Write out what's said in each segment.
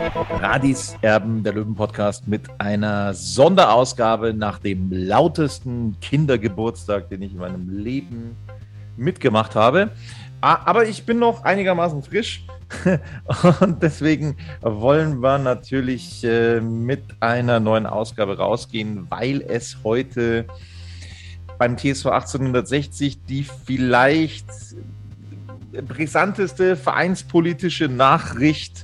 Radis Erben, der Löwen-Podcast mit einer Sonderausgabe nach dem lautesten Kindergeburtstag, den ich in meinem Leben mitgemacht habe. Ah, Aber ich bin noch einigermaßen frisch und deswegen wollen wir natürlich äh, mit einer neuen Ausgabe rausgehen, weil es heute beim TSV 1860 die vielleicht brisanteste vereinspolitische Nachricht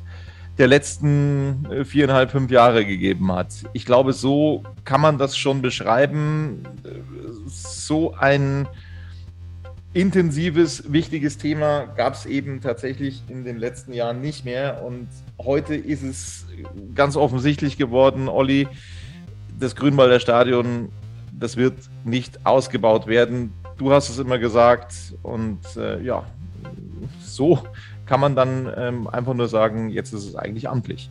der letzten äh, viereinhalb, fünf Jahre gegeben hat. Ich glaube, so kann man das schon beschreiben. So ein intensives, wichtiges Thema gab es eben tatsächlich in den letzten Jahren nicht mehr. Und heute ist es ganz offensichtlich geworden, Olli, das Grünwalder Stadion, das wird nicht ausgebaut werden. Du hast es immer gesagt. Und äh, ja, so kann man dann ähm, einfach nur sagen, jetzt ist es eigentlich amtlich.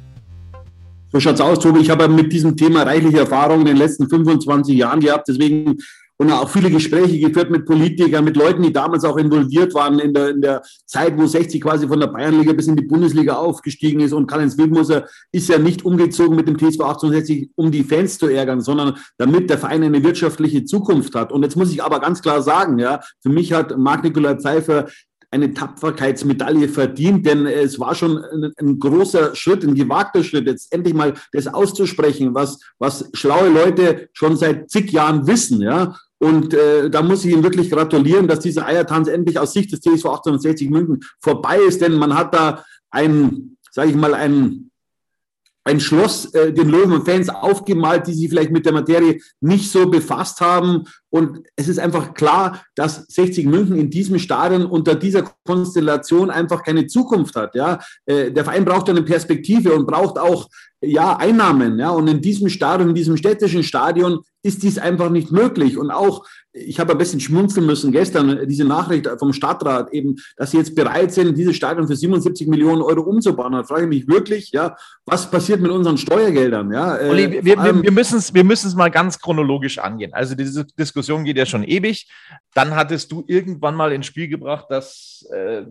So schaut's aus, Tobi. Ich habe mit diesem Thema reichliche Erfahrungen in den letzten 25 Jahren gehabt. Deswegen und auch viele Gespräche geführt mit Politikern, mit Leuten, die damals auch involviert waren in der, in der Zeit, wo 60 quasi von der Bayernliga bis in die Bundesliga aufgestiegen ist. Und Karl-Heinz Wildmoser ist ja nicht umgezogen mit dem TSV 1860, um die Fans zu ärgern, sondern damit der Verein eine wirtschaftliche Zukunft hat. Und jetzt muss ich aber ganz klar sagen, ja, für mich hat Marc-Nikolai Pfeiffer eine Tapferkeitsmedaille verdient, denn es war schon ein, ein, großer Schritt, ein gewagter Schritt, jetzt endlich mal das auszusprechen, was, was schlaue Leute schon seit zig Jahren wissen, ja. Und äh, da muss ich ihm wirklich gratulieren, dass dieser Eiertanz endlich aus Sicht des TSV 1860 München vorbei ist, denn man hat da ein, sage ich mal, ein ein Schloss äh, den Löwen-Fans aufgemalt, die sich vielleicht mit der Materie nicht so befasst haben. Und es ist einfach klar, dass 60 München in diesem Stadion unter dieser Konstellation einfach keine Zukunft hat. Ja, äh, der Verein braucht eine Perspektive und braucht auch ja Einnahmen. Ja, und in diesem Stadion, in diesem städtischen Stadion ist dies einfach nicht möglich. Und auch ich habe ein bisschen schmunzeln müssen gestern, diese Nachricht vom Stadtrat eben, dass sie jetzt bereit sind, dieses Stadion für 77 Millionen Euro umzubauen. Da frage ich mich wirklich, ja, was passiert mit unseren Steuergeldern? Ja, äh, Olli, wir, wir, wir müssen es wir mal ganz chronologisch angehen. Also diese Diskussion geht ja schon ewig. Dann hattest du irgendwann mal ins Spiel gebracht, dass äh,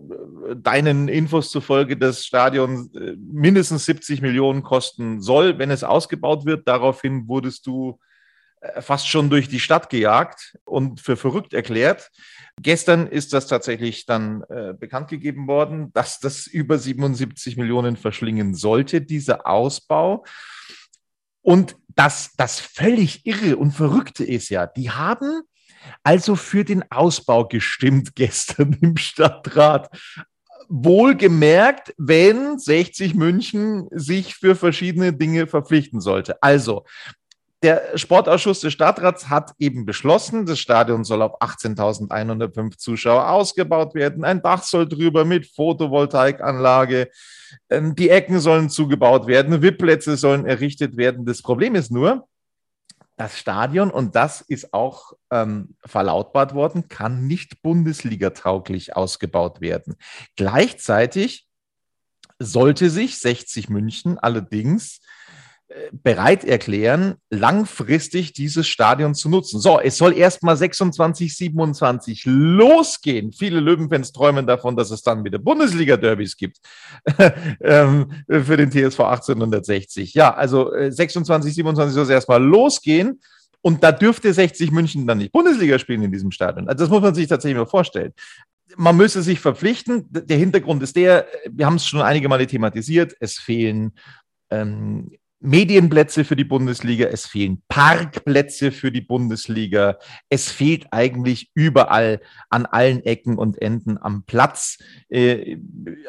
deinen Infos zufolge das Stadion äh, mindestens 70 Millionen kosten soll, wenn es ausgebaut wird. Daraufhin wurdest du äh, fast schon durch die Stadt gejagt und für verrückt erklärt. Gestern ist das tatsächlich dann äh, bekannt gegeben worden, dass das über 77 Millionen verschlingen sollte, dieser Ausbau. Und das, das völlig irre und verrückte ist ja, die haben also für den Ausbau gestimmt gestern im Stadtrat. Wohlgemerkt, wenn 60 München sich für verschiedene Dinge verpflichten sollte. Also, der Sportausschuss des Stadtrats hat eben beschlossen, das Stadion soll auf 18.105 Zuschauer ausgebaut werden. Ein Dach soll drüber mit Photovoltaikanlage. Ähm, die Ecken sollen zugebaut werden. VIP-Plätze sollen errichtet werden. Das Problem ist nur, das Stadion, und das ist auch ähm, verlautbart worden, kann nicht Bundesliga-tauglich ausgebaut werden. Gleichzeitig sollte sich 60 München allerdings bereit erklären, langfristig dieses Stadion zu nutzen. So, es soll erst mal 26, 27 losgehen. Viele Löwenfans träumen davon, dass es dann wieder Bundesliga-Derbys gibt ähm, für den TSV 1860. Ja, also 26, 27 soll es erst mal losgehen. Und da dürfte 60 München dann nicht Bundesliga spielen in diesem Stadion. Also das muss man sich tatsächlich mal vorstellen. Man müsste sich verpflichten. Der Hintergrund ist der, wir haben es schon einige Male thematisiert, es fehlen ähm, Medienplätze für die Bundesliga, es fehlen Parkplätze für die Bundesliga, es fehlt eigentlich überall an allen Ecken und Enden am Platz äh,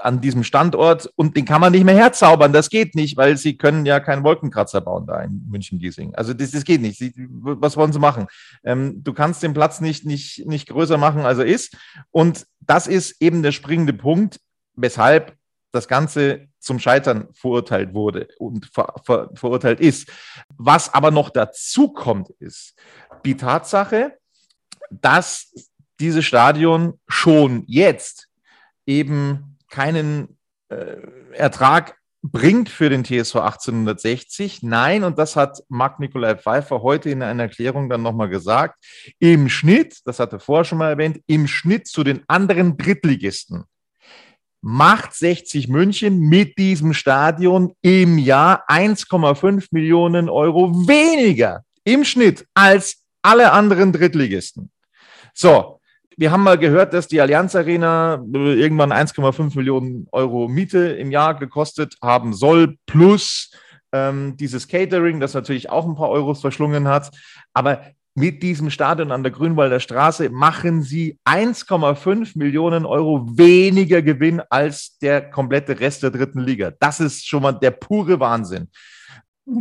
an diesem Standort und den kann man nicht mehr herzaubern. Das geht nicht, weil sie können ja keinen Wolkenkratzer bauen da in München-Giesing. Also das, das geht nicht. Sie, was wollen sie machen? Ähm, du kannst den Platz nicht, nicht, nicht größer machen, als er ist. Und das ist eben der springende Punkt, weshalb das Ganze zum Scheitern verurteilt wurde und ver, ver, verurteilt ist. Was aber noch dazu kommt, ist die Tatsache, dass dieses Stadion schon jetzt eben keinen äh, Ertrag bringt für den TSV 1860. Nein, und das hat Marc Nikolai Pfeiffer heute in einer Erklärung dann nochmal gesagt, im Schnitt, das hat er vorher schon mal erwähnt, im Schnitt zu den anderen Drittligisten macht 60 München mit diesem Stadion im Jahr 1,5 Millionen Euro weniger im Schnitt als alle anderen Drittligisten. So, wir haben mal gehört, dass die Allianz Arena irgendwann 1,5 Millionen Euro Miete im Jahr gekostet haben soll, plus ähm, dieses Catering, das natürlich auch ein paar Euros verschlungen hat. Aber mit diesem Stadion an der Grünwalder Straße machen sie 1,5 Millionen Euro weniger Gewinn als der komplette Rest der dritten Liga. Das ist schon mal der pure Wahnsinn.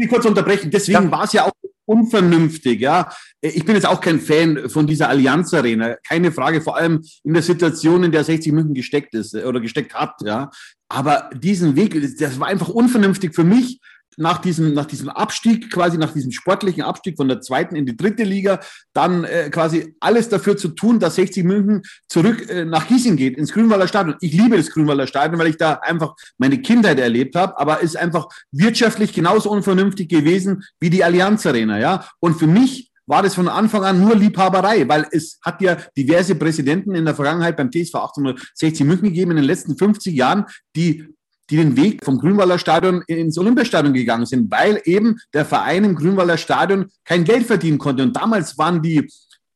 Ich kurz unterbrechen. Deswegen ja. war es ja auch unvernünftig. Ja, ich bin jetzt auch kein Fan von dieser Allianz Arena. Keine Frage. Vor allem in der Situation, in der 60 München gesteckt ist äh, oder gesteckt hat. Ja, aber diesen Weg, das war einfach unvernünftig für mich nach diesem, nach diesem Abstieg, quasi nach diesem sportlichen Abstieg von der zweiten in die dritte Liga, dann äh, quasi alles dafür zu tun, dass 60 München zurück äh, nach Gießen geht, ins Grünwalder Stadion. Ich liebe das Grünwalder Stadion, weil ich da einfach meine Kindheit erlebt habe, aber ist einfach wirtschaftlich genauso unvernünftig gewesen wie die Allianz Arena, ja. Und für mich war das von Anfang an nur Liebhaberei, weil es hat ja diverse Präsidenten in der Vergangenheit beim TSV 1860 München gegeben in den letzten 50 Jahren, die die den Weg vom Grünwalder Stadion ins Olympiastadion gegangen sind, weil eben der Verein im Grünwalder Stadion kein Geld verdienen konnte. Und damals waren die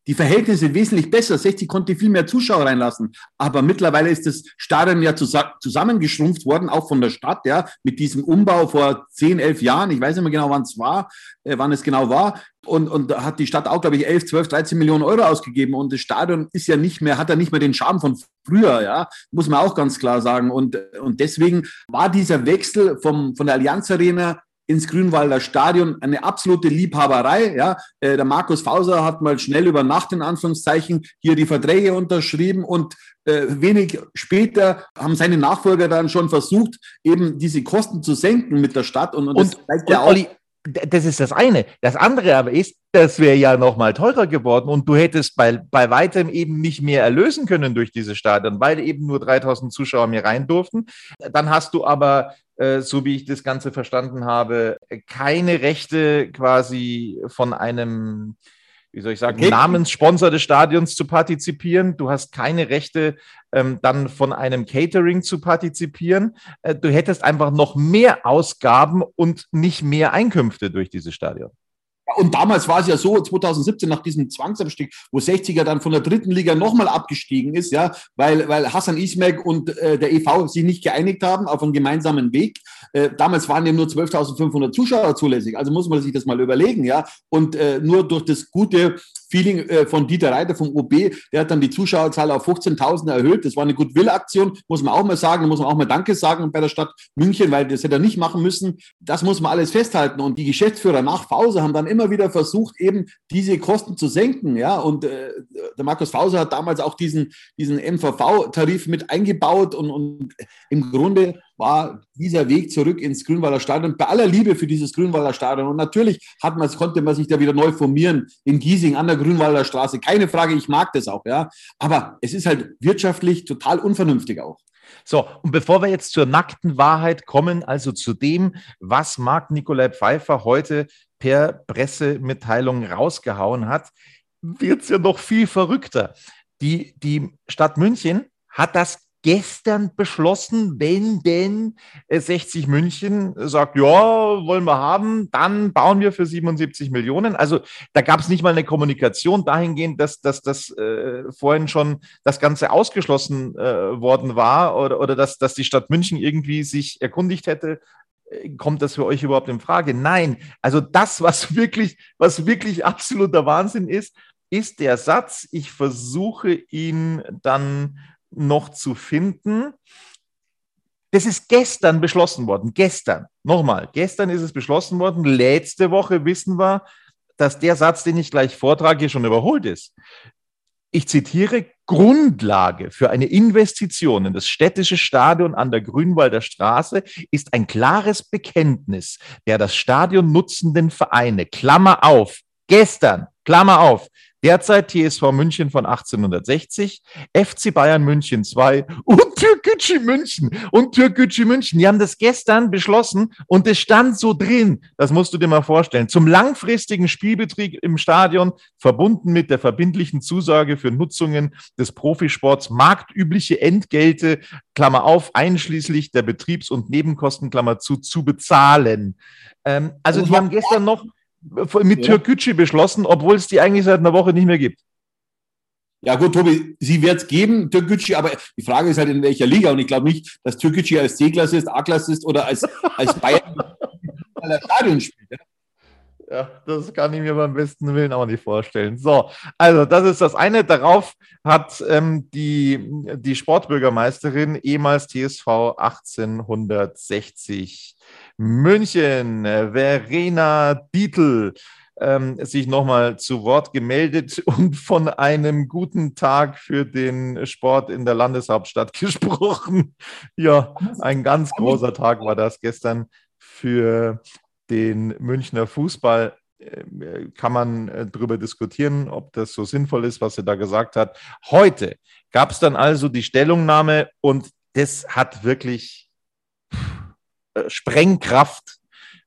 die Verhältnisse wesentlich besser. 60 konnte viel mehr Zuschauer reinlassen. Aber mittlerweile ist das Stadion ja zusammengeschrumpft worden, auch von der Stadt, ja, mit diesem Umbau vor 10, 11 Jahren. Ich weiß nicht mehr genau, wann es war, äh, wann es genau war. Und, und da hat die Stadt auch, glaube ich, 11, 12, 13 Millionen Euro ausgegeben. Und das Stadion ist ja nicht mehr, hat ja nicht mehr den Charme von früher, ja, muss man auch ganz klar sagen. Und, und deswegen war dieser Wechsel vom, von der Allianz Arena ins Grünwalder Stadion. Eine absolute Liebhaberei. Ja. Äh, der Markus Fauser hat mal schnell über Nacht in Anführungszeichen hier die Verträge unterschrieben und äh, wenig später haben seine Nachfolger dann schon versucht, eben diese Kosten zu senken mit der Stadt. Und, und, und, und ja Olli, das ist das eine. Das andere aber ist, das wäre ja noch mal teurer geworden und du hättest bei, bei weitem eben nicht mehr erlösen können durch diese Stadion, weil eben nur 3000 Zuschauer mehr rein durften. Dann hast du aber, so wie ich das Ganze verstanden habe, keine Rechte quasi von einem wie soll ich sagen, okay. Namenssponsor des Stadions zu partizipieren. Du hast keine Rechte, ähm, dann von einem Catering zu partizipieren. Äh, du hättest einfach noch mehr Ausgaben und nicht mehr Einkünfte durch dieses Stadion. Und damals war es ja so, 2017 nach diesem Zwangsabstieg, wo 60er dann von der dritten Liga nochmal abgestiegen ist, ja, weil, weil Hassan Ismek und äh, der EV sich nicht geeinigt haben auf einen gemeinsamen Weg. Äh, damals waren ja nur 12.500 Zuschauer zulässig. Also muss man sich das mal überlegen, ja. Und äh, nur durch das gute Feeling äh, von Dieter Reiter vom OB, der hat dann die Zuschauerzahl auf 15.000 erhöht. Das war eine Goodwill-Aktion, muss man auch mal sagen. Da muss man auch mal Danke sagen bei der Stadt München, weil das hätte er nicht machen müssen. Das muss man alles festhalten. Und die Geschäftsführer nach Pause haben dann immer wieder versucht, eben diese Kosten zu senken. Ja, und äh, der Markus Fauser hat damals auch diesen, diesen MVV-Tarif mit eingebaut und, und im Grunde war dieser Weg zurück ins Grünwalder Stadion bei aller Liebe für dieses Grünwalder Stadion. Und natürlich hat man, konnte man sich da wieder neu formieren in Giesing an der Grünwalder Straße. Keine Frage, ich mag das auch, ja. Aber es ist halt wirtschaftlich total unvernünftig auch. So, und bevor wir jetzt zur nackten Wahrheit kommen, also zu dem, was Marc Nikolai Pfeiffer heute per Pressemitteilung rausgehauen hat, wird es ja noch viel verrückter. Die, die Stadt München hat das gestern beschlossen, wenn denn 60 München sagt, ja, wollen wir haben, dann bauen wir für 77 Millionen. Also da gab es nicht mal eine Kommunikation dahingehend, dass, dass das äh, vorhin schon das Ganze ausgeschlossen äh, worden war oder, oder dass, dass die Stadt München irgendwie sich erkundigt hätte, kommt das für euch überhaupt in Frage? Nein. Also das, was wirklich, was wirklich absoluter Wahnsinn ist, ist der Satz, ich versuche ihn dann noch zu finden. Das ist gestern beschlossen worden. Gestern. Nochmal. Gestern ist es beschlossen worden. Letzte Woche wissen wir, dass der Satz, den ich gleich vortrage, schon überholt ist. Ich zitiere, Grundlage für eine Investition in das städtische Stadion an der Grünwalder Straße ist ein klares Bekenntnis der das Stadion nutzenden Vereine, Klammer auf, gestern, Klammer auf, Derzeit TSV München von 1860, FC Bayern München 2 und Türkgücü München und Türkgücü München. Die haben das gestern beschlossen und es stand so drin, das musst du dir mal vorstellen, zum langfristigen Spielbetrieb im Stadion, verbunden mit der verbindlichen Zusage für Nutzungen des Profisports, marktübliche Entgelte, Klammer auf, einschließlich der Betriebs- und Nebenkosten, Klammer zu, zu bezahlen. Ähm, also die haben gestern noch mit ja. Türkgücü beschlossen, obwohl es die eigentlich seit einer Woche nicht mehr gibt. Ja gut, Tobi, sie wird es geben, Türkgücü, aber die Frage ist halt in welcher Liga und ich glaube nicht, dass Türkgücü als C-Klasse ist, A-Klasse ist oder als, als Bayern Stadion spielt. Ja? Ja, das kann ich mir beim besten Willen auch nicht vorstellen. So, also das ist das eine. Darauf hat ähm, die, die Sportbürgermeisterin, ehemals TSV 1860 München, Verena Dietl, ähm, sich nochmal zu Wort gemeldet und von einem guten Tag für den Sport in der Landeshauptstadt gesprochen. Ja, ein ganz großer Tag war das gestern für den Münchner Fußball äh, kann man äh, darüber diskutieren, ob das so sinnvoll ist, was er da gesagt hat. Heute gab es dann also die Stellungnahme und das hat wirklich äh, Sprengkraft,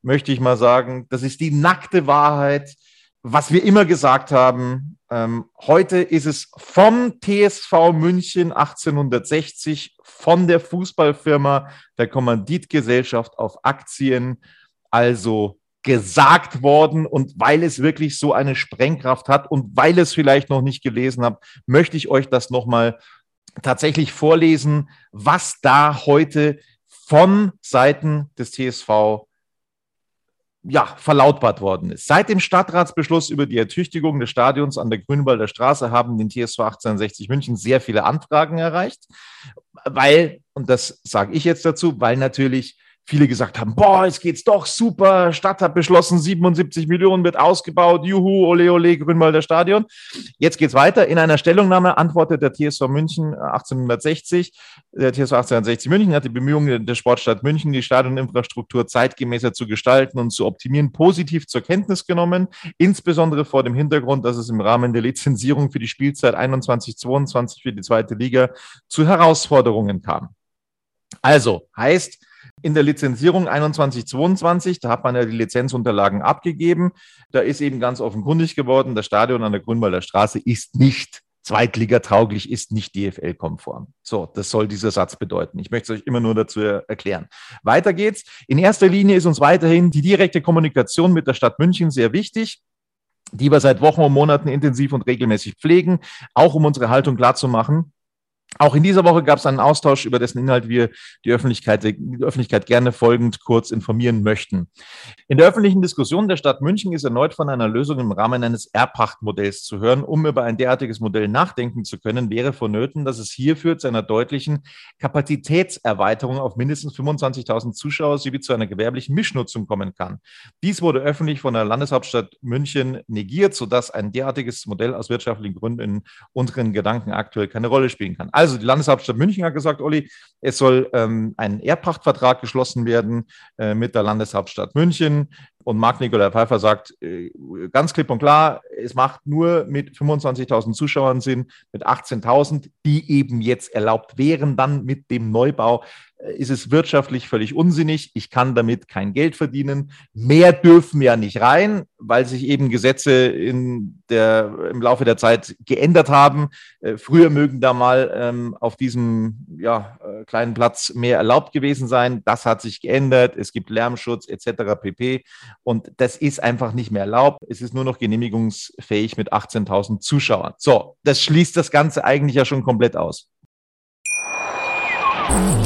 möchte ich mal sagen. Das ist die nackte Wahrheit, was wir immer gesagt haben. Ähm, heute ist es vom TSV München 1860, von der Fußballfirma der Kommanditgesellschaft auf Aktien also gesagt worden. Und weil es wirklich so eine Sprengkraft hat und weil es vielleicht noch nicht gelesen habt, möchte ich euch das nochmal tatsächlich vorlesen, was da heute von Seiten des TSV ja, verlautbart worden ist. Seit dem Stadtratsbeschluss über die Ertüchtigung des Stadions an der Grünwalder Straße haben den TSV 1860 München sehr viele Anfragen erreicht, weil, und das sage ich jetzt dazu, weil natürlich viele gesagt haben, boah, jetzt geht's doch super, Stadt hat beschlossen, 77 Millionen wird ausgebaut, juhu, ole ole, Grünwalder Stadion. Jetzt geht's weiter. In einer Stellungnahme antwortet der TSV München 1860, äh, der TSV 1860 München hat die Bemühungen der Sportstadt München, die Stadioninfrastruktur zeitgemäßer zu gestalten und zu optimieren, positiv zur Kenntnis genommen, insbesondere vor dem Hintergrund, dass es im Rahmen der Lizenzierung für die Spielzeit 21-22 für die zweite Liga zu Herausforderungen kam. Also heißt, in der Lizenzierung 21-22, da hat man ja die Lizenzunterlagen abgegeben. Da ist eben ganz offenkundig geworden, das Stadion an der Grünwalder Straße ist nicht Zweitliga-tauglich, ist nicht DFL-konform. So, das soll dieser Satz bedeuten. Ich möchte es euch immer nur dazu erklären. Weiter geht's. In erster Linie ist uns weiterhin die direkte Kommunikation mit der Stadt München sehr wichtig die wir seit Wochen und Monaten intensiv und regelmäßig pflegen, auch um unsere Haltung klarzumachen. Auch in dieser Woche gab es einen Austausch, über dessen Inhalt wir die Öffentlichkeit, die Öffentlichkeit gerne folgend kurz informieren möchten. In der öffentlichen Diskussion der Stadt München ist erneut von einer Lösung im Rahmen eines Erbpachtmodells zu hören. Um über ein derartiges Modell nachdenken zu können, wäre vonnöten, dass es hierfür zu einer deutlichen Kapazitätserweiterung auf mindestens 25.000 Zuschauer sowie zu einer gewerblichen Mischnutzung kommen kann. Dies wurde öffentlich von der Landeshauptstadt München negiert, sodass ein derartiges Modell aus wirtschaftlichen Gründen in unseren Gedanken aktuell keine Rolle spielen kann. Also die Landeshauptstadt München hat gesagt, Olli, es soll ähm, ein Erbpachtvertrag geschlossen werden äh, mit der Landeshauptstadt München. und Marc Nikolai Pfeiffer sagt äh, ganz klipp und klar, es macht nur mit 25.000 Zuschauern Sinn, mit 18.000, die eben jetzt erlaubt wären, dann mit dem Neubau ist es wirtschaftlich völlig unsinnig. Ich kann damit kein Geld verdienen. Mehr dürfen ja nicht rein, weil sich eben Gesetze in der, im Laufe der Zeit geändert haben. Äh, früher mögen da mal ähm, auf diesem ja, äh, kleinen Platz mehr erlaubt gewesen sein. Das hat sich geändert. Es gibt Lärmschutz etc. pp. Und das ist einfach nicht mehr erlaubt. Es ist nur noch genehmigungsfähig mit 18.000 Zuschauern. So, das schließt das Ganze eigentlich ja schon komplett aus.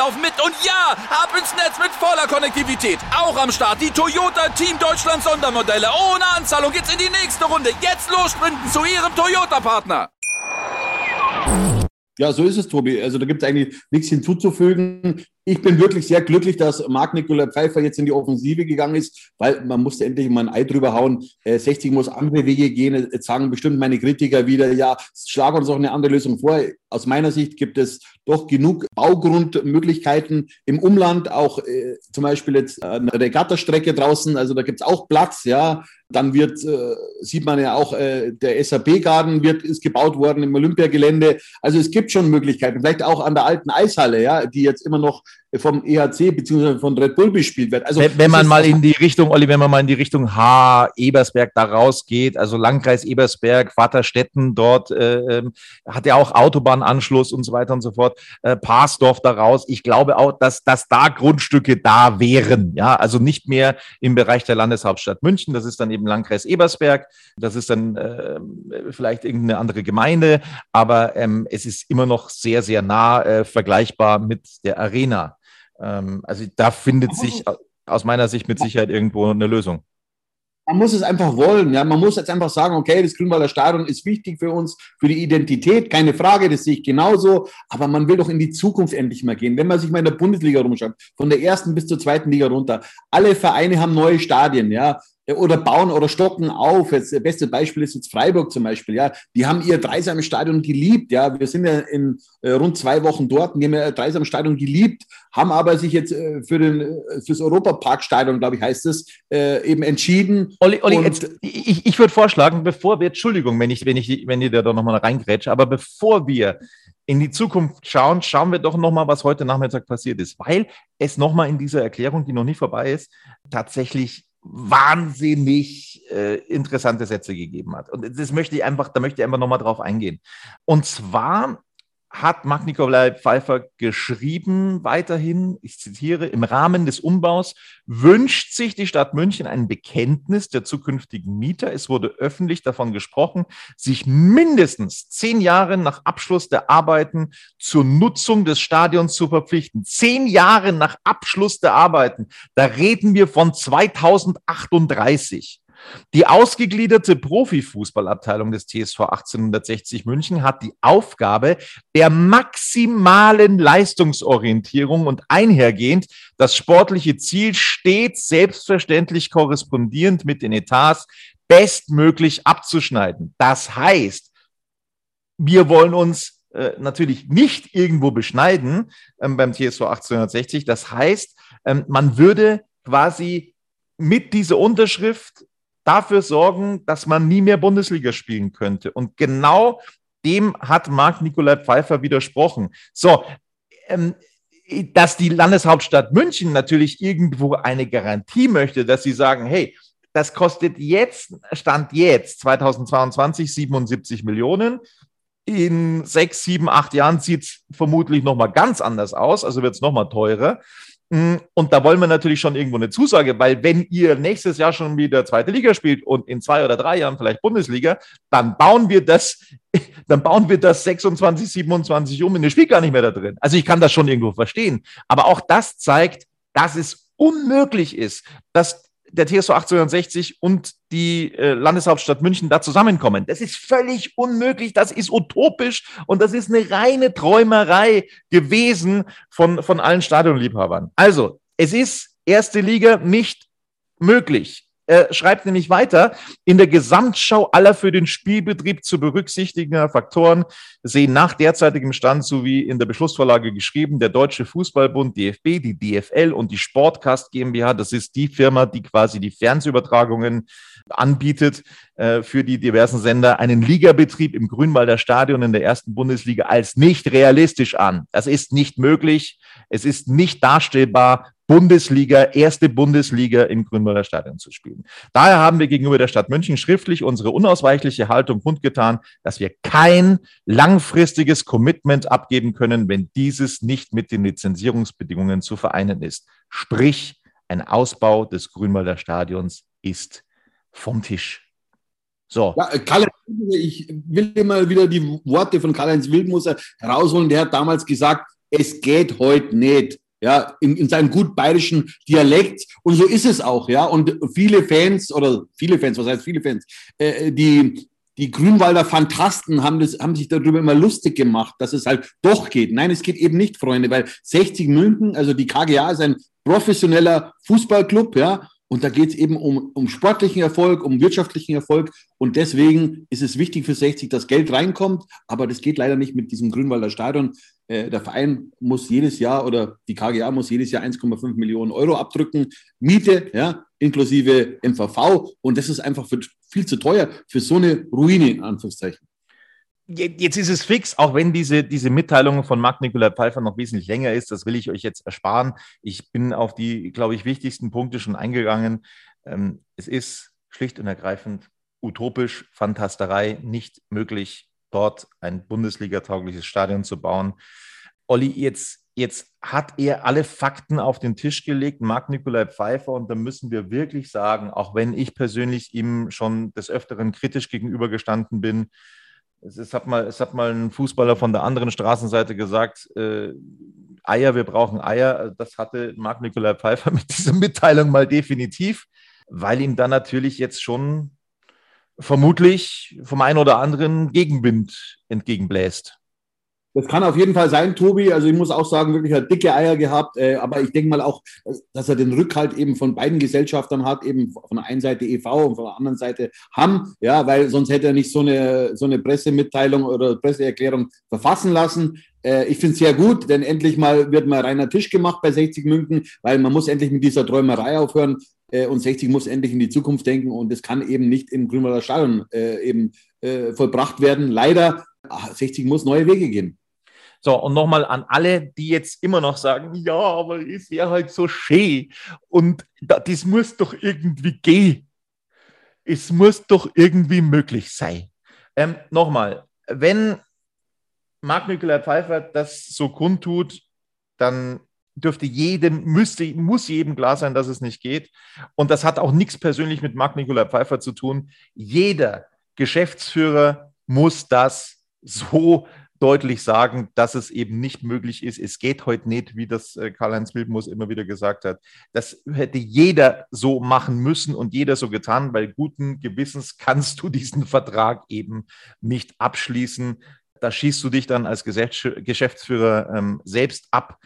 laufen mit. Und ja, ab ins Netz mit voller Konnektivität. Auch am Start die Toyota Team Deutschland Sondermodelle. Ohne Anzahlung geht's in die nächste Runde. Jetzt los sprinten zu Ihrem Toyota-Partner. Ja, so ist es, Tobi. Also da gibt es eigentlich nichts hinzuzufügen. Ich bin wirklich sehr glücklich, dass Marc Nikolai Pfeiffer jetzt in die Offensive gegangen ist, weil man musste endlich mal ein Ei drüber hauen. Äh, 60 muss andere Wege gehen. Jetzt sagen bestimmt meine Kritiker wieder, ja, schlag uns auch eine andere Lösung vor. Aus meiner Sicht gibt es doch genug Baugrundmöglichkeiten im Umland, auch äh, zum Beispiel jetzt eine Regattastrecke draußen. Also da gibt es auch Platz, ja. Dann wird, äh, sieht man ja auch, äh, der SAP-Garten wird, ist gebaut worden im Olympiagelände. Also es gibt schon Möglichkeiten, vielleicht auch an der alten Eishalle, ja, die jetzt immer noch vom EHC bzw. von Red Bull bespielt wird. Also wenn, wenn man mal in die Richtung, Olli, wenn man mal in die Richtung H, Ebersberg da rausgeht, also Landkreis Ebersberg, Vaterstetten dort, äh, ähm, hat ja auch Autobahnanschluss und so weiter und so fort, äh, Parsdorf da raus. Ich glaube auch, dass, dass da Grundstücke da wären, ja, also nicht mehr im Bereich der Landeshauptstadt München, das ist dann eben Landkreis Ebersberg, das ist dann äh, vielleicht irgendeine andere Gemeinde, aber ähm, es ist immer noch sehr, sehr nah äh, vergleichbar mit der Arena. Ähm, also da findet sich aus meiner Sicht mit Sicherheit irgendwo eine Lösung. Man muss es einfach wollen. Ja? Man muss jetzt einfach sagen, okay, das Grünwalder Stadion ist wichtig für uns, für die Identität, keine Frage, das sehe ich genauso. Aber man will doch in die Zukunft endlich mal gehen. Wenn man sich mal in der Bundesliga rumschaut, von der ersten bis zur zweiten Liga runter, alle Vereine haben neue Stadien, ja oder bauen oder stocken auf. Jetzt, das beste Beispiel ist jetzt Freiburg zum Beispiel. Ja, die haben ihr Dreisamstadion geliebt. Ja, wir sind ja in äh, rund zwei Wochen dort und die haben ihr Dreisamstadion geliebt, haben aber sich jetzt äh, für den äh, fürs Europaparkstadion, glaube ich, heißt es, äh, eben entschieden. Olli, Olli jetzt, ich, ich würde vorschlagen, bevor wir, Entschuldigung, wenn ich, wenn ich, wenn ihr da doch nochmal reingrätsche, aber bevor wir in die Zukunft schauen, schauen wir doch nochmal, was heute Nachmittag passiert ist, weil es nochmal in dieser Erklärung, die noch nicht vorbei ist, tatsächlich wahnsinnig äh, interessante Sätze gegeben hat. Und das möchte ich einfach, da möchte ich einfach nochmal drauf eingehen. Und zwar hat Marc Nikolai Pfeiffer geschrieben, weiterhin, ich zitiere, im Rahmen des Umbaus wünscht sich die Stadt München ein Bekenntnis der zukünftigen Mieter. Es wurde öffentlich davon gesprochen, sich mindestens zehn Jahre nach Abschluss der Arbeiten zur Nutzung des Stadions zu verpflichten. Zehn Jahre nach Abschluss der Arbeiten. Da reden wir von 2038. Die ausgegliederte Profifußballabteilung des TSV 1860 München hat die Aufgabe der maximalen Leistungsorientierung und einhergehend das sportliche Ziel stets selbstverständlich korrespondierend mit den Etats bestmöglich abzuschneiden. Das heißt, wir wollen uns äh, natürlich nicht irgendwo beschneiden ähm, beim TSV 1860. Das heißt, ähm, man würde quasi mit dieser Unterschrift dafür sorgen, dass man nie mehr Bundesliga spielen könnte. Und genau dem hat Marc Nikolai Pfeiffer widersprochen. So, ähm, dass die Landeshauptstadt München natürlich irgendwo eine Garantie möchte, dass sie sagen, hey, das kostet jetzt, Stand jetzt, 2022, 77 Millionen. In sechs, sieben, acht Jahren sieht es vermutlich nochmal ganz anders aus, also wird es nochmal teurer. Mm, und da wollen wir natürlich schon irgendwo eine Zusage, weil wenn ihr nächstes Jahr schon wieder zweite Liga spielt und in zwei oder drei Jahren vielleicht Bundesliga, dann bauen wir das, dann bauen wir das 26, 27 um in das Spiel gar nicht mehr da drin. Also ich kann das schon irgendwo verstehen. Aber auch das zeigt, dass es unmöglich ist, dass der TSV 1860 und die äh, Landeshauptstadt München da zusammenkommen. Das ist völlig unmöglich, das ist utopisch und das ist eine reine Träumerei gewesen von, von allen Stadionliebhabern. Also, es ist erste Liga nicht möglich. Er schreibt nämlich weiter, in der Gesamtschau aller für den Spielbetrieb zu berücksichtigender Faktoren sehen nach derzeitigem Stand sowie in der Beschlussvorlage geschrieben, der Deutsche Fußballbund, DFB, die DFL und die Sportcast GmbH, das ist die Firma, die quasi die Fernsehübertragungen anbietet äh, für die diversen Sender, einen Ligabetrieb im Grünwalder Stadion in der ersten Bundesliga als nicht realistisch an. Das ist nicht möglich. Es ist nicht darstellbar, Bundesliga, erste Bundesliga im Grünwalder Stadion zu spielen. Daher haben wir gegenüber der Stadt München schriftlich unsere unausweichliche Haltung kundgetan, dass wir kein langfristiges Commitment abgeben können, wenn dieses nicht mit den Lizenzierungsbedingungen zu vereinen ist. Sprich, ein Ausbau des Grünwalder Stadions ist vom Tisch. So. Ja, Karl, ich will immer wieder die Worte von Karl-Heinz Wildmoser herausholen. Der hat damals gesagt, es geht heute nicht ja, in, in seinem gut bayerischen Dialekt. Und so ist es auch, ja. Und viele Fans, oder viele Fans, was heißt viele Fans, äh, die, die Grünwalder Fantasten haben, das, haben sich darüber immer lustig gemacht, dass es halt doch geht. Nein, es geht eben nicht, Freunde, weil 60 München, also die KGA ist ein professioneller Fußballclub, ja, und da geht es eben um, um sportlichen Erfolg, um wirtschaftlichen Erfolg. Und deswegen ist es wichtig für 60, dass Geld reinkommt. Aber das geht leider nicht mit diesem Grünwalder Stadion. Äh, der Verein muss jedes Jahr oder die KGA muss jedes Jahr 1,5 Millionen Euro abdrücken. Miete, ja, inklusive MVV. Und das ist einfach für, viel zu teuer für so eine Ruine, in Anführungszeichen jetzt ist es fix, auch wenn diese, diese Mitteilung von Marc Nikolai Pfeiffer noch wesentlich länger ist. Das will ich euch jetzt ersparen. Ich bin auf die, glaube ich, wichtigsten Punkte schon eingegangen. Ähm, es ist schlicht und ergreifend utopisch, Fantasterei, nicht möglich, dort ein Bundesliga-taugliches Stadion zu bauen. Olli, jetzt, jetzt hat er alle Fakten auf den Tisch gelegt, Marc Nikolai Pfeiffer, und da müssen wir wirklich sagen, auch wenn ich persönlich ihm schon des Öfteren kritisch gegenübergestanden bin, es, es, hat mal, es hat mal ein Fußballer von der anderen Straßenseite gesagt, äh, Eier, wir brauchen Eier. Das hatte Marc Nikolai Pfeiffer mit dieser Mitteilung mal definitiv, weil ihm dann natürlich jetzt schon vermutlich vom einen oder anderen Gegenwind entgegenbläst. Das kann auf jeden Fall sein, Tobi. Also ich muss auch sagen, wirklich hat dicke Eier gehabt. Äh, aber ich denke mal auch, dass er den Rückhalt eben von beiden Gesellschaftern hat, eben von der einen Seite EV und von der anderen Seite Hamm. Ja, weil sonst hätte er nicht so eine, so eine Pressemitteilung oder Presseerklärung verfassen lassen. Äh, ich finde es sehr gut, denn endlich mal wird mal reiner Tisch gemacht bei 60 München, weil man muss endlich mit dieser Träumerei aufhören äh, und 60 muss endlich in die Zukunft denken und es kann eben nicht im Grünwalder Stadion eben vollbracht werden. Leider, 60 muss neue Wege gehen. So, und nochmal an alle, die jetzt immer noch sagen, ja, aber ist ja halt so schön und das muss doch irgendwie gehen. Es muss doch irgendwie möglich sein. Ähm, nochmal, wenn Marc Nikolai Pfeiffer das so kundtut, dann dürfte jedem, müsste, muss jedem klar sein, dass es nicht geht. Und das hat auch nichts persönlich mit Marc Nikolai Pfeiffer zu tun. Jeder Geschäftsführer muss das so deutlich sagen, dass es eben nicht möglich ist. Es geht heute nicht, wie das äh, Karl-Heinz Wildmus immer wieder gesagt hat. Das hätte jeder so machen müssen und jeder so getan, weil guten Gewissens kannst du diesen Vertrag eben nicht abschließen. Da schießt du dich dann als Geschäftsführer ähm, selbst ab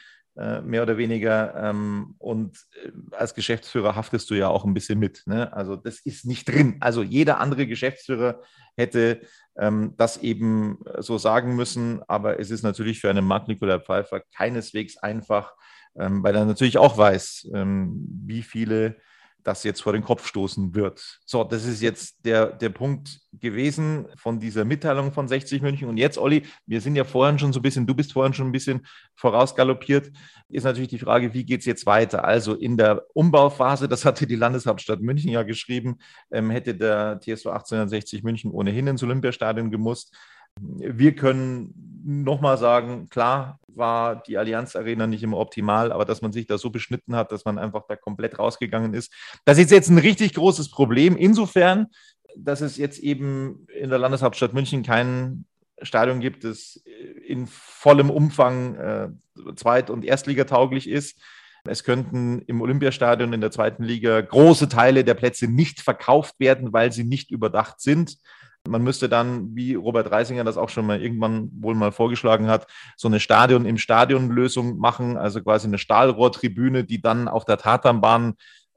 mehr oder weniger. Ähm, und äh, als Geschäftsführer haftest du ja auch ein bisschen mit. Ne? Also das ist nicht drin. Also jeder andere Geschäftsführer hätte ähm, das eben so sagen müssen. Aber es ist natürlich für einen Marc Nikolai Pfeiffer keineswegs einfach, ähm, weil er natürlich auch weiß, wie viele das jetzt vor den Kopf stoßen wird. So, das ist jetzt der, der Punkt gewesen von dieser Mitteilung von 60 München. Und jetzt, Olli, wir sind ja vorhin schon so ein bisschen, du bist vorhin schon ein bisschen vorausgaloppiert, ist natürlich die Frage, wie geht es jetzt weiter? Also in der Umbauphase, das hatte die Landeshauptstadt München ja geschrieben, ähm, hätte der TSV 1860 München ohnehin ins Olympiastadion gemusst. Wir können nochmal sagen, klar war die Allianz Arena nicht immer optimal, aber dass man sich da so beschnitten hat, dass man einfach da komplett rausgegangen ist, das ist jetzt ein richtig großes Problem. Insofern, dass es jetzt eben in der Landeshauptstadt München kein Stadion gibt, das in vollem Umfang äh, zweit- und erstligatauglich ist. Es könnten im Olympiastadion in der zweiten Liga große Teile der Plätze nicht verkauft werden, weil sie nicht überdacht sind. Man müsste dann, wie Robert Reisinger das auch schon mal irgendwann wohl mal vorgeschlagen hat, so eine Stadion im Stadion Lösung machen, also quasi eine Stahlrohrtribüne, die dann auf der Tatanbahn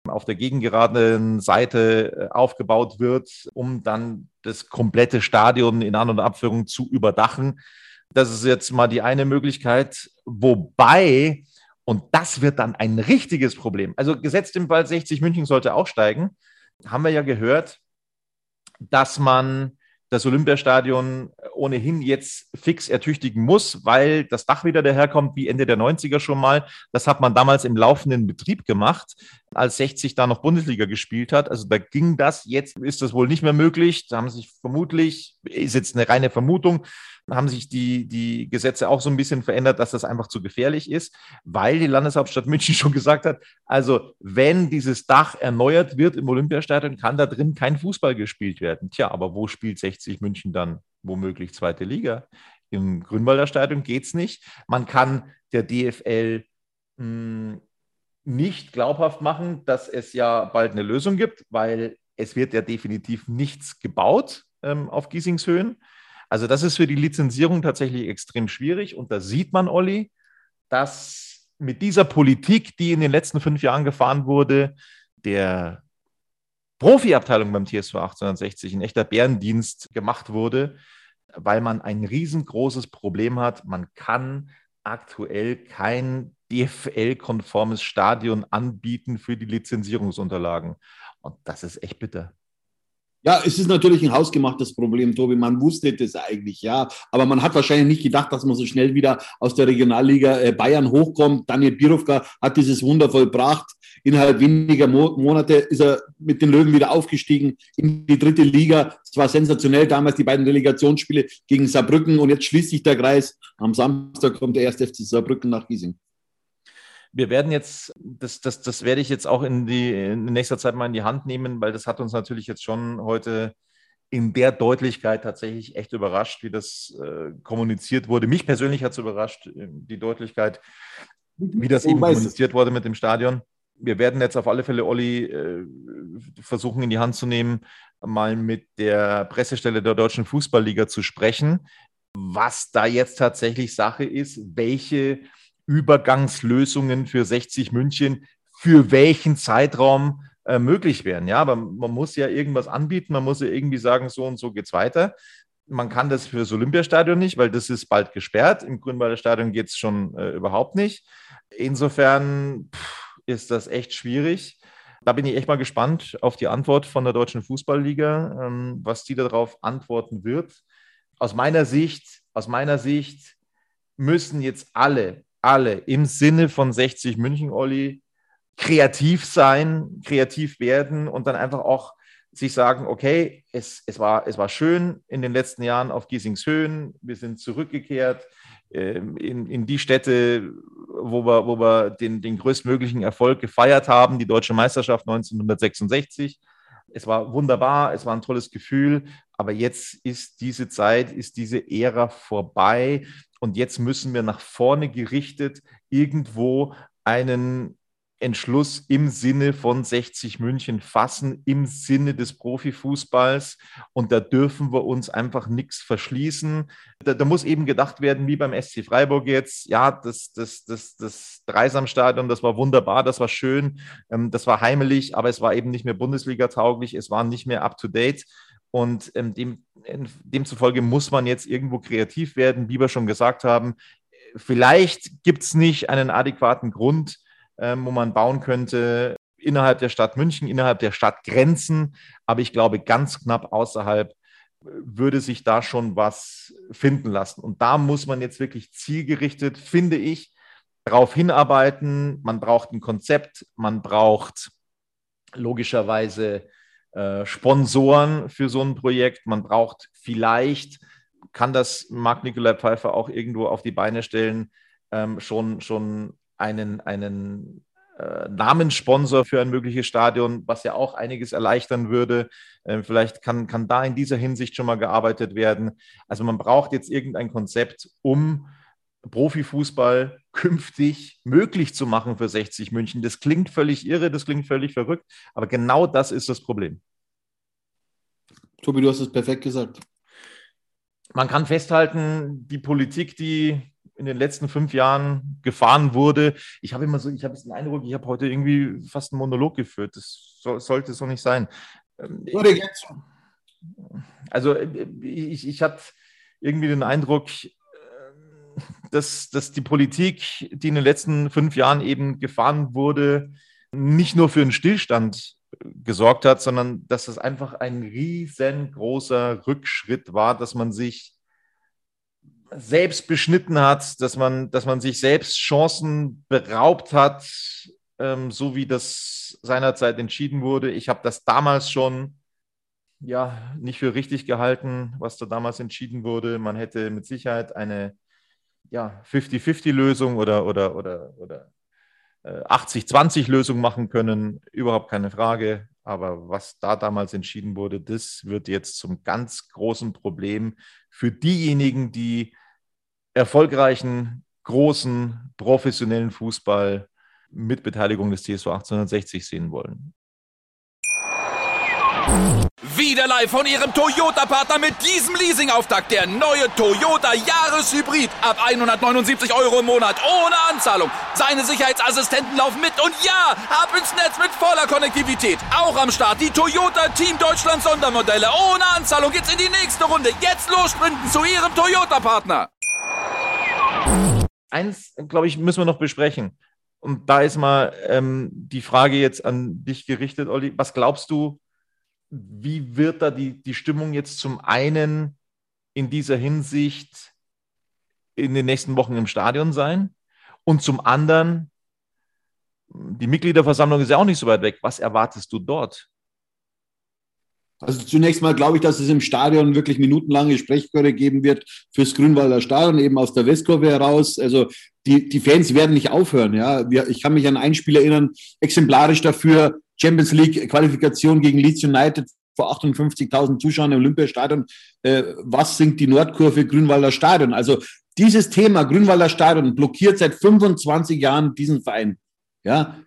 auf der gegengeradenen Seite äh, aufgebaut wird, um dann das komplette Stadion in An- und Abführung zu überdachen. Das ist jetzt mal die eine Möglichkeit, wobei und das wird dann ein richtiges Problem. Also gesetzt im Fall 60 München sollte aufsteigen, haben wir ja gehört, dass man das Olympiastadion ohnehin jetzt fix ertüchtigen muss, weil das Dach wieder daherkommt wie Ende der 90er schon mal. Das hat man damals im laufenden Betrieb gemacht, als 60 da noch Bundesliga gespielt hat. Also da ging das. Jetzt ist das wohl nicht mehr möglich. Da haben sich vermutlich, ist jetzt eine reine Vermutung, haben sich die, die Gesetze auch so ein bisschen verändert, dass das einfach zu gefährlich ist, weil die Landeshauptstadt München schon gesagt hat, also wenn dieses Dach erneuert wird im Olympiastadion, kann da drin kein Fußball gespielt werden. Tja, aber wo spielt 60 München dann womöglich zweite Liga? Im Grünwalder Stadion geht es nicht. Man kann der DFL hm, nicht glaubhaft machen, dass es ja bald eine Lösung gibt, weil es wird ja definitiv nichts gebaut ähm, auf Giesingshöhen. Also das ist für die Lizenzierung tatsächlich extrem schwierig. Und da sieht man, Olli, dass mit dieser Politik, die in den letzten fünf Jahren gefahren wurde, der Profiabteilung beim TSV 1860 ein echter Bärendienst gemacht wurde, weil man ein riesengroßes Problem hat. Man kann aktuell kein DFL-konformes Stadion anbieten für die Lizenzierungsunterlagen. Und das ist echt bitter. Ja, es ist natürlich ein hausgemachtes Problem, Tobi. Man wusste das eigentlich, ja. Aber man hat wahrscheinlich nicht gedacht, dass man so schnell wieder aus der Regionalliga äh, Bayern hochkommt. Daniel Birovka hat dieses Wunder vollbracht. Innerhalb weniger Mo Monate ist er mit den Löwen wieder aufgestiegen in die dritte Liga. Es war sensationell damals die beiden Relegationsspiele gegen Saarbrücken und jetzt schließt sich der Kreis. Am Samstag kommt der erste FC Saarbrücken nach Giesing wir werden jetzt, das, das, das werde ich jetzt auch in, die, in nächster Zeit mal in die Hand nehmen, weil das hat uns natürlich jetzt schon heute in der Deutlichkeit tatsächlich echt überrascht, wie das äh, kommuniziert wurde. Mich persönlich hat es überrascht, äh, die Deutlichkeit, wie das eben kommuniziert wurde mit dem Stadion. Wir werden jetzt auf alle Fälle Olli äh, versuchen in die Hand zu nehmen, mal mit der Pressestelle der Deutschen Fußballliga zu sprechen, was da jetzt tatsächlich Sache ist, welche Übergangslösungen für 60 München für welchen Zeitraum äh, möglich wären. Ja, aber man muss ja irgendwas anbieten, man muss ja irgendwie sagen, so und so geht es weiter. Man kann das für das Olympiastadion nicht, weil das ist bald gesperrt. Im Grünwalder Stadion geht es schon äh, überhaupt nicht. Insofern pff, ist das echt schwierig. Da bin ich echt mal gespannt auf die Antwort von der Deutschen Fußballliga, ähm, was die darauf antworten wird. Aus meiner Sicht, aus meiner Sicht müssen jetzt alle alle im Sinne von 60 München, Olli, kreativ sein, kreativ werden und dann einfach auch sich sagen, okay, es, es, war, es war schön in den letzten Jahren auf Giesings Höhen, wir sind zurückgekehrt äh, in, in die Städte, wo wir, wo wir den, den größtmöglichen Erfolg gefeiert haben, die deutsche Meisterschaft 1966. Es war wunderbar, es war ein tolles Gefühl, aber jetzt ist diese Zeit, ist diese Ära vorbei und jetzt müssen wir nach vorne gerichtet irgendwo einen Entschluss im Sinne von 60 München fassen, im Sinne des Profifußballs. Und da dürfen wir uns einfach nichts verschließen. Da, da, muss eben gedacht werden, wie beim SC Freiburg jetzt, ja, das, das, das, das Dreisamstadion, das war wunderbar, das war schön, ähm, das war heimelig, aber es war eben nicht mehr Bundesliga-tauglich, es war nicht mehr up-to-date. Und ähm, dem, demzufolge muss man jetzt irgendwo kreativ werden, wie wir schon gesagt haben. Vielleicht gibt es nicht einen adäquaten Grund, ähm, wo man bauen könnte innerhalb der Stadt München, innerhalb der Stadtgrenzen. Aber ich glaube, ganz knapp außerhalb würde sich da schon was finden lassen. Und da muss man jetzt wirklich zielgerichtet, finde ich, darauf hinarbeiten. Man braucht ein Konzept, man braucht logischerweise äh, Sponsoren für so ein Projekt. Man braucht vielleicht, kann das Marc Nikolai Pfeiffer auch irgendwo auf die Beine stellen, ähm, schon, schon einen, einen äh, Namenssponsor für ein mögliches Stadion, was ja auch einiges erleichtern würde. Ähm, vielleicht kann, kann da in dieser Hinsicht schon mal gearbeitet werden. Also man braucht jetzt irgendein Konzept, um Profifußball künftig möglich zu machen für 60 München. Das klingt völlig irre, das klingt völlig verrückt, aber genau das ist das Problem. Tobi, du hast es perfekt gesagt. Man kann festhalten, die Politik, die in den letzten fünf Jahren gefahren wurde. Ich habe immer so, ich habe den Eindruck, ich habe heute irgendwie fast einen Monolog geführt. Das so, sollte so nicht sein. Ähm, also ich, ich hatte irgendwie den Eindruck, ähm, dass, dass die Politik, die in den letzten fünf Jahren eben gefahren wurde, nicht nur für einen Stillstand gesorgt hat, sondern dass es einfach ein riesengroßer Rückschritt war, dass man sich selbst beschnitten hat, dass man, dass man sich selbst Chancen beraubt hat, ähm, so wie das seinerzeit entschieden wurde. Ich habe das damals schon ja nicht für richtig gehalten, was da damals entschieden wurde. Man hätte mit Sicherheit eine ja, 50-50-Lösung oder, oder, oder, oder 80-20-Lösung äh, machen können, überhaupt keine Frage. Aber was da damals entschieden wurde, das wird jetzt zum ganz großen Problem für diejenigen, die erfolgreichen, großen, professionellen Fußball mit Beteiligung des TSV 1860 sehen wollen. Wieder live von Ihrem Toyota-Partner mit diesem Leasing-Auftakt. Der neue Toyota Jahreshybrid. Ab 179 Euro im Monat. Ohne Anzahlung. Seine Sicherheitsassistenten laufen mit. Und ja, ab ins Netz mit voller Konnektivität. Auch am Start die Toyota Team Deutschland Sondermodelle. Ohne Anzahlung geht's in die nächste Runde. Jetzt los sprinten zu Ihrem Toyota-Partner. Eins, glaube ich, müssen wir noch besprechen. Und da ist mal ähm, die Frage jetzt an dich gerichtet, Olli. Was glaubst du, wie wird da die, die Stimmung jetzt zum einen in dieser Hinsicht in den nächsten Wochen im Stadion sein? Und zum anderen, die Mitgliederversammlung ist ja auch nicht so weit weg. Was erwartest du dort? Also zunächst mal glaube ich, dass es im Stadion wirklich minutenlange Sprechchöre geben wird fürs Grünwalder Stadion, eben aus der Westkurve heraus. Also die, die Fans werden nicht aufhören. Ja. Ich kann mich an ein Spiel erinnern, exemplarisch dafür, Champions League Qualifikation gegen Leeds United vor 58.000 Zuschauern im Olympiastadion. Äh, was singt die Nordkurve Grünwalder Stadion? Also dieses Thema Grünwalder Stadion blockiert seit 25 Jahren diesen Verein. Ja,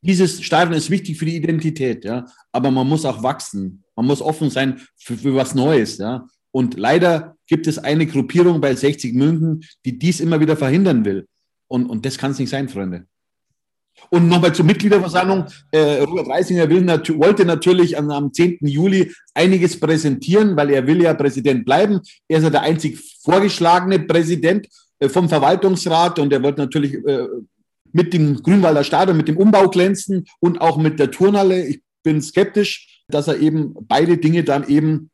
dieses Stadion ist wichtig für die Identität, ja, aber man muss auch wachsen. Man muss offen sein für, für was Neues, ja. Und leider gibt es eine Gruppierung bei 60 München, die dies immer wieder verhindern will. Und, und das kann es nicht sein, Freunde. Und nochmal zur Mitgliederversammlung. Äh, Robert Reisinger nat wollte natürlich am, am 10. Juli einiges präsentieren, weil er will ja Präsident bleiben. Er ist ja der einzig vorgeschlagene Präsident äh, vom Verwaltungsrat und er wollte natürlich äh, mit dem Grünwalder Stadion, mit dem Umbau glänzen und auch mit der Turnhalle. Ich bin skeptisch, dass er eben beide Dinge dann eben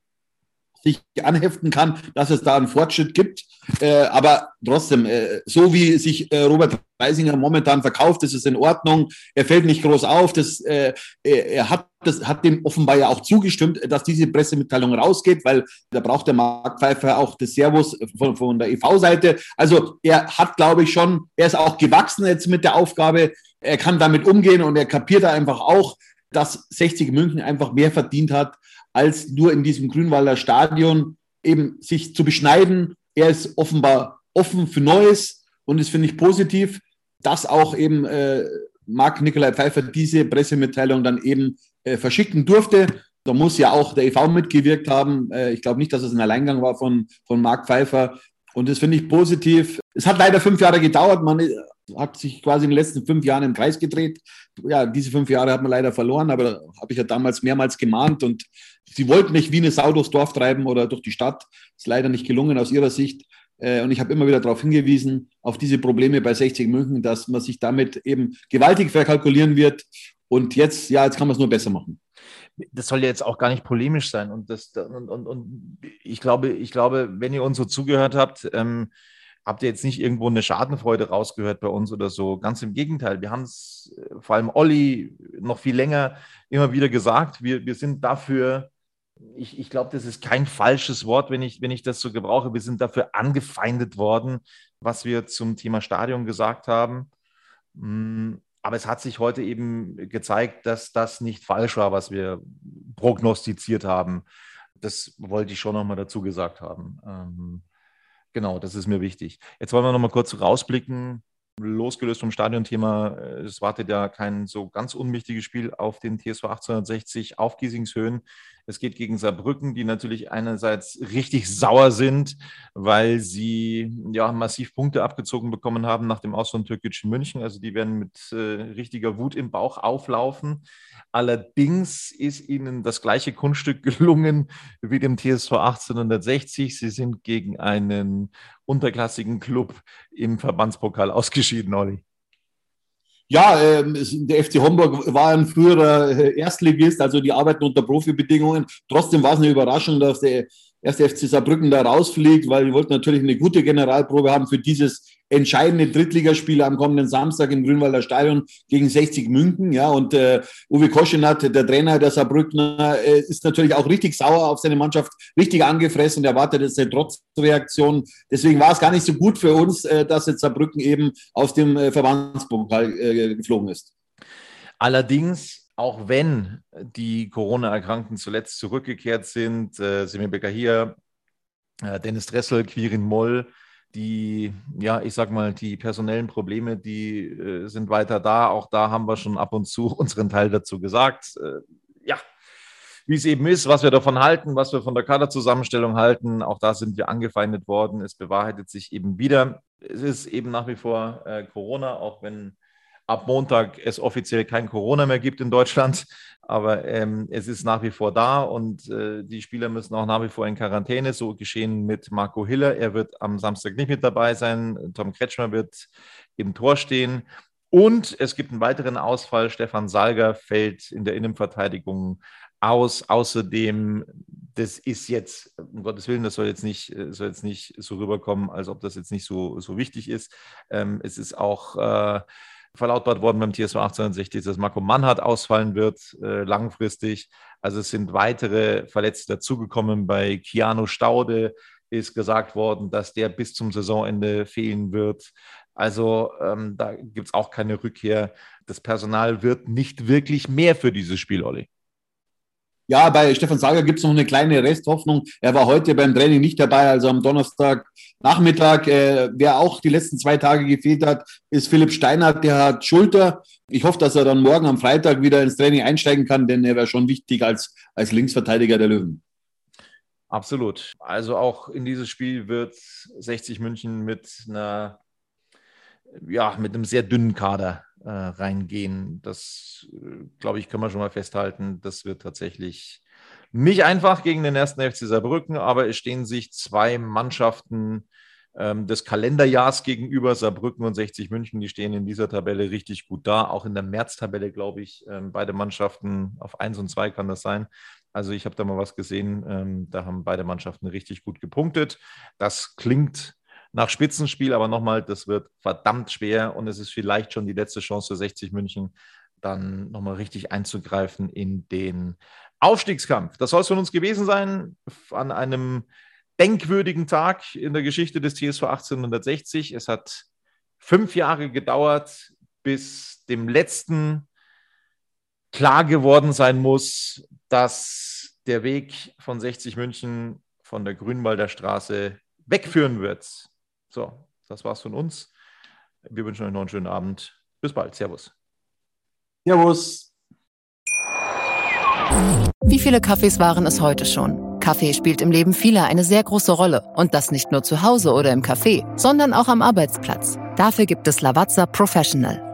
sich anheften kann, dass es da einen Fortschritt gibt. Äh, aber trotzdem, äh, so wie sich äh, Robert Reisinger momentan verkauft, ist in Ordnung. Er fällt nicht groß auf. Das, äh, er hat, das hat dem offenbar ja auch zugestimmt, dass diese Pressemitteilung rausgeht, weil da braucht der Mark Pfeiffer auch das Servus von, von der EV-Seite. Also er hat, glaube ich, schon, er ist auch gewachsen jetzt mit der Aufgabe. Er kann damit umgehen und er kapiert da einfach auch, dass 60 München einfach mehr verdient hat, als nur in diesem Grünwalder Stadion eben sich zu beschneiden. Er ist offenbar offen für Neues und das finde ich positiv, dass auch eben äh, Marc Nikolai Pfeiffer diese Pressemitteilung dann eben äh, verschicken durfte. Da muss ja auch der EV mitgewirkt haben. Äh, ich glaube nicht, dass es ein Alleingang war von, von Marc Pfeiffer. Und das finde ich positiv. Es hat leider fünf Jahre gedauert. Man hat sich quasi in den letzten fünf Jahren im Kreis gedreht. Ja, diese fünf Jahre hat man leider verloren, aber da habe ich ja damals mehrmals gemahnt und sie wollten nicht wie eine Sau durchs Dorf treiben oder durch die Stadt. Ist leider nicht gelungen aus ihrer Sicht. Äh, und ich habe immer wieder darauf hingewiesen, auf diese Probleme bei 60 München, dass man sich damit eben gewaltig verkalkulieren wird. Und jetzt, ja, jetzt kann man es nur besser machen das soll ja jetzt auch gar nicht polemisch sein. Und, das, und, und, und ich, glaube, ich glaube, wenn ihr uns so zugehört habt, ähm, habt ihr jetzt nicht irgendwo eine Schadenfreude rausgehört bei uns oder so. Ganz im Gegenteil. Wir haben es, äh, vor allem Olli, noch viel länger immer wieder gesagt. Wir, wir sind dafür, ich, ich glaube, das ist kein falsches Wort, wenn ich, wenn ich das so gebrauche. Wir sind dafür angefeindet worden, was wir zum Thema Stadion gesagt haben. Mm, aber es hat sich heute eben gezeigt, dass das nicht falsch war, was wir prognostiziert haben. Das wollte ich schon nochmal dazu gesagt haben. Ähm, Genau, das ist mir wichtig. Jetzt wollen wir noch mal kurz rausblicken losgelöst vom Stadionthema, äh, es wartet ja kein so ganz unwichtiges Spiel auf den TSV 1860 auf Giesingshöhen. Es geht gegen Saarbrücken, die natürlich einerseits richtig sauer sind, weil sie ja massiv Punkte abgezogen bekommen haben nach dem Aus von Türkgücü München. Also die werden mit äh, richtiger Wut im Bauch auflaufen. Allerdings ist ihnen das gleiche Kunststück gelungen wie dem TSV 1860. Sie sind gegen einen unterklassigen Club im Verbandspokal ausgeschieden, Olli. Ja, äh, der FC Homburg war ein früherer äh, Erstligist, also die arbeiten unter Profibedingungen. Trotzdem war es eine Überraschung, dass der erste FC Saarbrücken da rausfliegt, weil wir wollten natürlich eine gute Generalprobe haben für dieses entscheidende Drittligaspiel am kommenden Samstag im Grünwalder Stadion gegen 60 München. Ja, und äh, Uwe Koschenat, der Trainer der Saarbrückner, äh, ist natürlich auch richtig sauer auf seine Mannschaft, richtig angefressen und erwartet jetzt eine Trotzreaktion. Deswegen war es gar nicht so gut für uns, äh, dass jetzt Saarbrücken eben aus dem äh, Verbandspokal äh, geflogen ist. Allerdings auch wenn die Corona-Erkrankten zuletzt zurückgekehrt sind, äh, Semir Becker äh, Dennis Dressel, Quirin Moll, die, ja, ich sag mal, die personellen Probleme, die äh, sind weiter da. Auch da haben wir schon ab und zu unseren Teil dazu gesagt. Äh, ja, wie es eben ist, was wir davon halten, was wir von der Kaderzusammenstellung halten. Auch da sind wir angefeindet worden. Es bewahrheitet sich eben wieder. Es ist eben nach wie vor äh, Corona, auch wenn ab Montag es offiziell kein Corona mehr gibt in Deutschland. Aber ähm, es ist nach wie vor da und äh, die Spieler müssen auch nach wie vor in Quarantäne. So geschehen mit Marco Hiller. Er wird am Samstag nicht mit dabei sein. Tom Kretschmer wird im Tor stehen. Und es gibt einen weiteren Ausfall. Stefan Salger fällt in der Innenverteidigung aus. Außerdem, das ist jetzt, um Gottes Willen, das soll jetzt nicht, soll jetzt nicht so rüberkommen, als ob das jetzt nicht so, so wichtig ist. Ähm, es ist auch äh, verlautbart worden beim TSV 1860, dass Marco Mannhardt ausfallen wird, äh, langfristig. Also es sind weitere Verletzte dazugekommen. Bei Keanu Staude ist gesagt worden, dass der bis zum Saisonende fehlen wird. Also ähm, da gibt es auch keine Rückkehr. Das Personal wird nicht wirklich mehr für dieses Spiel, Olli. Ja, bei Stefan Sager gibt es noch eine kleine Resthoffnung. Er war heute beim Training nicht dabei, also am Donnerstag Nachmittag. Äh, wer auch die letzten zwei Tage gefehlt hat, ist Philipp Steinert, der hat Schulter. Ich hoffe, dass er dann morgen am Freitag wieder ins Training einsteigen kann, denn er wäre schon wichtig als, als Linksverteidiger der Löwen. Absolut. Also auch in dieses Spiel wird 60 München mit einer ja, mit einem sehr dünnen Kader äh, reingehen. Das, äh, glaube ich, können wir schon mal festhalten. Das wird tatsächlich nicht einfach gegen den ersten FC Saarbrücken, aber es stehen sich zwei Mannschaften ähm, des Kalenderjahrs gegenüber, Saarbrücken und 60 München, die stehen in dieser Tabelle richtig gut da. Auch in der März-Tabelle, glaube ich, ähm, beide Mannschaften auf 1 und 2 kann das sein. Also ich habe da mal was gesehen, ähm, da haben beide Mannschaften richtig gut gepunktet. Das klingt nach Spitzenspiel, aber nochmal, das wird verdammt schwer und es ist vielleicht schon die letzte Chance für 60 München, dann nochmal richtig einzugreifen in den Aufstiegskampf. Das soll es von uns gewesen sein an einem denkwürdigen Tag in der Geschichte des TSV 1860. Es hat fünf Jahre gedauert, bis dem letzten klar geworden sein muss, dass der Weg von 60 München von der Grünwalder Straße wegführen wird. So, das war's von uns. Wir wünschen euch noch einen schönen Abend. Bis bald. Servus. Servus. Wie viele Kaffees waren es heute schon? Kaffee spielt im Leben vieler eine sehr große Rolle. Und das nicht nur zu Hause oder im Café, sondern auch am Arbeitsplatz. Dafür gibt es Lavazza Professional.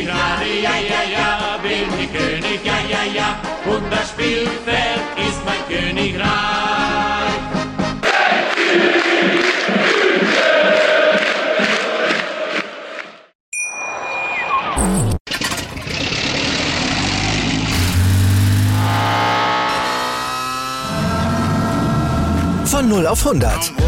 Ich Rade, ja, ja, ja, bin ich König, ja, ja, ja. Und das Spielfeld ist mein Königreich. Von 0 auf 100.